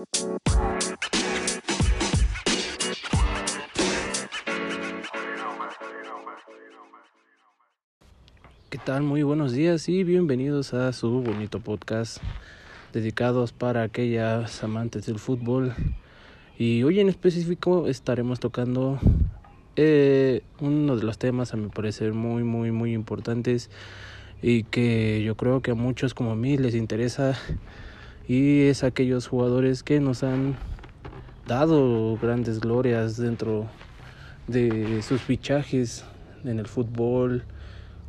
¿Qué tal? Muy buenos días y bienvenidos a su bonito podcast dedicados para aquellas amantes del fútbol. Y hoy en específico estaremos tocando eh, uno de los temas a mi parecer muy, muy, muy importantes y que yo creo que a muchos como a mí les interesa y es aquellos jugadores que nos han dado grandes glorias dentro de sus fichajes en el fútbol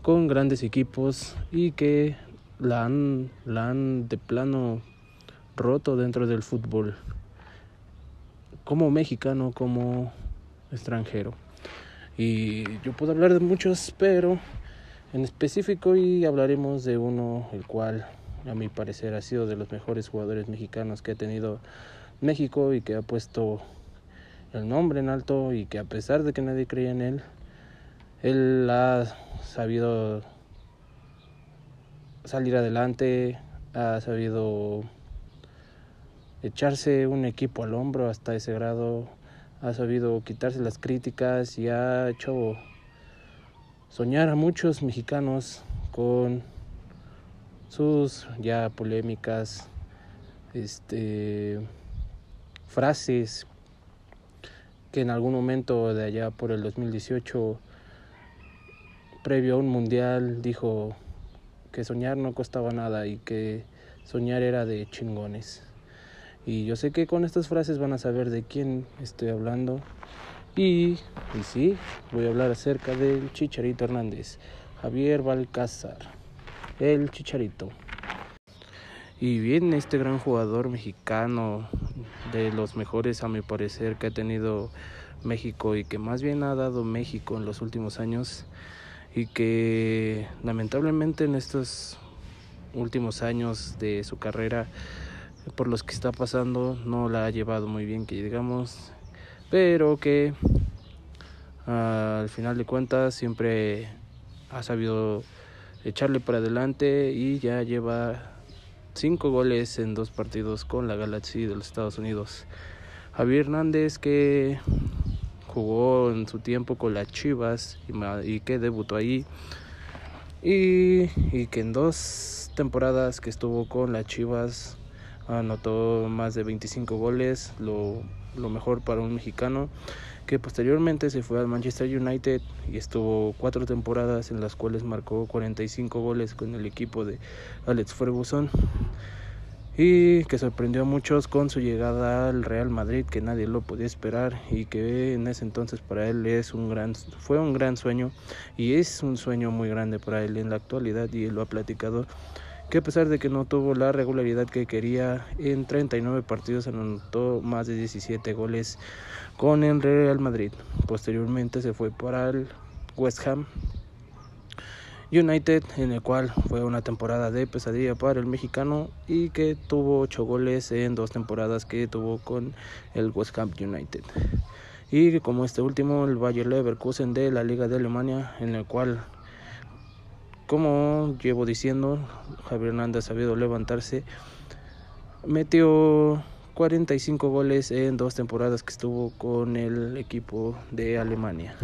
con grandes equipos y que la han, la han de plano roto dentro del fútbol, como mexicano, como extranjero. Y yo puedo hablar de muchos, pero en específico y hablaremos de uno el cual a mi parecer ha sido de los mejores jugadores mexicanos que ha tenido México y que ha puesto el nombre en alto y que a pesar de que nadie creía en él, él ha sabido salir adelante, ha sabido echarse un equipo al hombro hasta ese grado, ha sabido quitarse las críticas y ha hecho soñar a muchos mexicanos con sus ya polémicas este frases que en algún momento de allá por el 2018 previo a un mundial dijo que soñar no costaba nada y que soñar era de chingones. Y yo sé que con estas frases van a saber de quién estoy hablando. Y, y sí, voy a hablar acerca del Chicharito Hernández, Javier Balcázar, el Chicharito. Y bien, este gran jugador mexicano, de los mejores a mi parecer que ha tenido México y que más bien ha dado México en los últimos años, y que lamentablemente en estos últimos años de su carrera por los que está pasando no la ha llevado muy bien que digamos pero que al final de cuentas siempre ha sabido echarle para adelante y ya lleva cinco goles en dos partidos con la Galaxy de los Estados Unidos Javier Hernández que jugó en su tiempo con las Chivas y, que debutó ahí. Y, y, que en dos temporadas que estuvo con las Chivas anotó más de 25 goles, lo, lo mejor para un mexicano que posteriormente se fue al Manchester United y estuvo cuatro temporadas en las cuales marcó 45 goles con el equipo de Alex Ferguson. Y que sorprendió a muchos con su llegada al Real Madrid que nadie lo podía esperar y que en ese entonces para él es un gran fue un gran sueño y es un sueño muy grande para él en la actualidad y él lo ha platicado que a pesar de que no tuvo la regularidad que quería en 39 partidos anotó más de 17 goles con el Real Madrid posteriormente se fue para el West Ham United, en el cual fue una temporada de pesadilla para el mexicano y que tuvo 8 goles en dos temporadas que tuvo con el West Ham United. Y como este último, el Bayer Leverkusen de la Liga de Alemania, en el cual, como llevo diciendo, Javier Hernández ha sabido levantarse, metió 45 goles en dos temporadas que estuvo con el equipo de Alemania.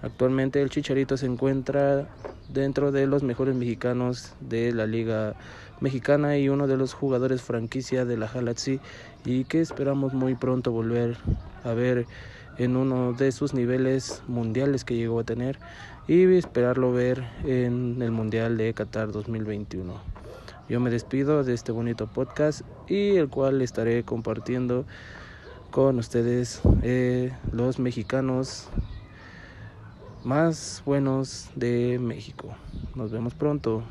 Actualmente el Chicharito se encuentra dentro de los mejores mexicanos de la liga mexicana y uno de los jugadores franquicia de la Galaxy y que esperamos muy pronto volver a ver en uno de sus niveles mundiales que llegó a tener y esperarlo ver en el Mundial de Qatar 2021. Yo me despido de este bonito podcast y el cual estaré compartiendo con ustedes eh, los mexicanos más buenos de México. Nos vemos pronto.